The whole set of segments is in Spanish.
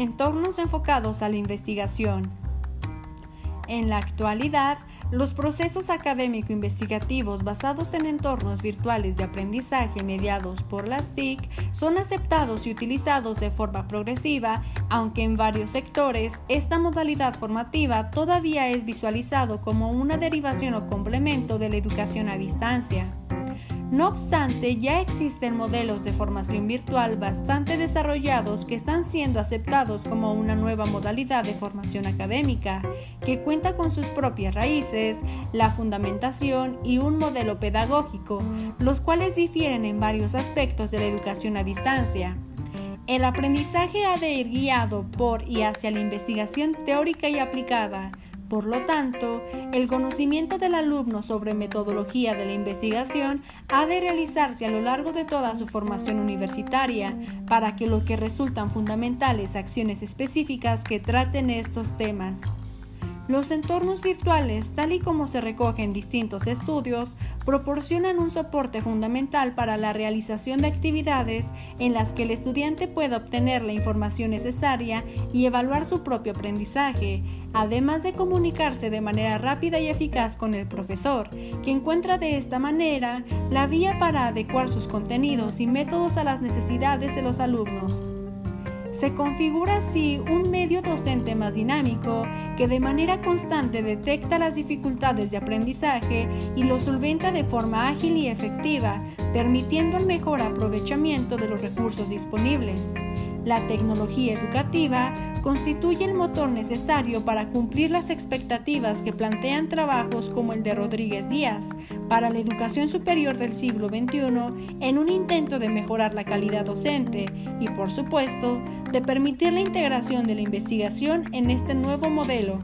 Entornos enfocados a la investigación. En la actualidad, los procesos académico-investigativos basados en entornos virtuales de aprendizaje mediados por las TIC son aceptados y utilizados de forma progresiva, aunque en varios sectores esta modalidad formativa todavía es visualizado como una derivación o complemento de la educación a distancia. No obstante, ya existen modelos de formación virtual bastante desarrollados que están siendo aceptados como una nueva modalidad de formación académica, que cuenta con sus propias raíces, la fundamentación y un modelo pedagógico, los cuales difieren en varios aspectos de la educación a distancia. El aprendizaje ha de ir guiado por y hacia la investigación teórica y aplicada, por lo tanto, el conocimiento del alumno sobre metodología de la investigación ha de realizarse a lo largo de toda su formación universitaria para que lo que resultan fundamentales acciones específicas que traten estos temas. Los entornos virtuales, tal y como se recoge en distintos estudios, proporcionan un soporte fundamental para la realización de actividades en las que el estudiante pueda obtener la información necesaria y evaluar su propio aprendizaje, además de comunicarse de manera rápida y eficaz con el profesor, que encuentra de esta manera la vía para adecuar sus contenidos y métodos a las necesidades de los alumnos. Se configura así un medio docente más dinámico que de manera constante detecta las dificultades de aprendizaje y lo solventa de forma ágil y efectiva, permitiendo el mejor aprovechamiento de los recursos disponibles. La tecnología educativa constituye el motor necesario para cumplir las expectativas que plantean trabajos como el de Rodríguez Díaz para la educación superior del siglo XXI en un intento de mejorar la calidad docente y, por supuesto, de permitir la integración de la investigación en este nuevo modelo.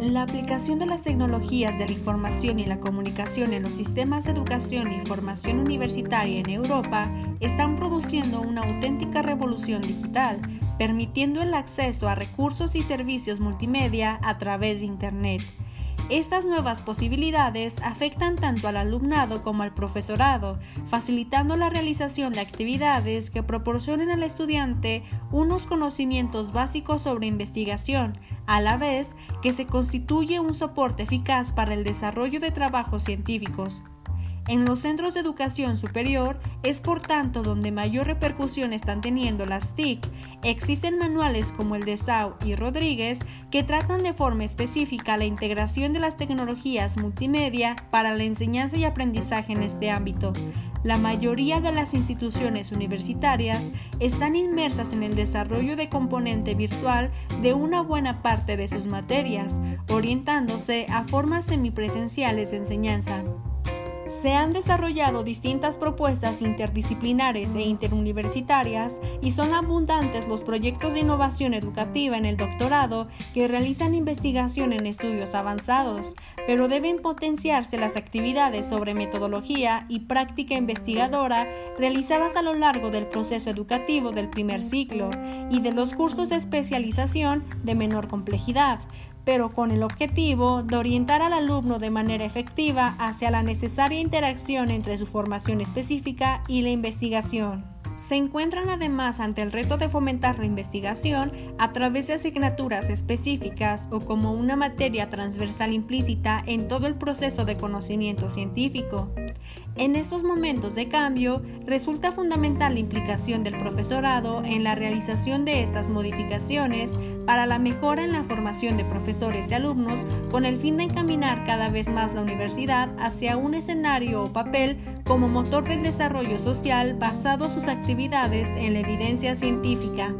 La aplicación de las tecnologías de la información y la comunicación en los sistemas de educación y formación universitaria en Europa están produciendo una auténtica revolución digital, permitiendo el acceso a recursos y servicios multimedia a través de Internet. Estas nuevas posibilidades afectan tanto al alumnado como al profesorado, facilitando la realización de actividades que proporcionen al estudiante unos conocimientos básicos sobre investigación, a la vez que se constituye un soporte eficaz para el desarrollo de trabajos científicos. En los centros de educación superior es por tanto donde mayor repercusión están teniendo las TIC. Existen manuales como el de Sau y Rodríguez que tratan de forma específica la integración de las tecnologías multimedia para la enseñanza y aprendizaje en este ámbito. La mayoría de las instituciones universitarias están inmersas en el desarrollo de componente virtual de una buena parte de sus materias, orientándose a formas semipresenciales de enseñanza. Se han desarrollado distintas propuestas interdisciplinares e interuniversitarias y son abundantes los proyectos de innovación educativa en el doctorado que realizan investigación en estudios avanzados, pero deben potenciarse las actividades sobre metodología y práctica investigadora realizadas a lo largo del proceso educativo del primer ciclo y de los cursos de especialización de menor complejidad, pero con el objetivo de orientar al alumno de manera efectiva hacia la necesaria interacción entre su formación específica y la investigación. Se encuentran además ante el reto de fomentar la investigación a través de asignaturas específicas o como una materia transversal implícita en todo el proceso de conocimiento científico. En estos momentos de cambio, resulta fundamental la implicación del profesorado en la realización de estas modificaciones para la mejora en la formación de profesores y alumnos con el fin de encaminar cada vez más la universidad hacia un escenario o papel como motor del desarrollo social basado sus actividades en la evidencia científica.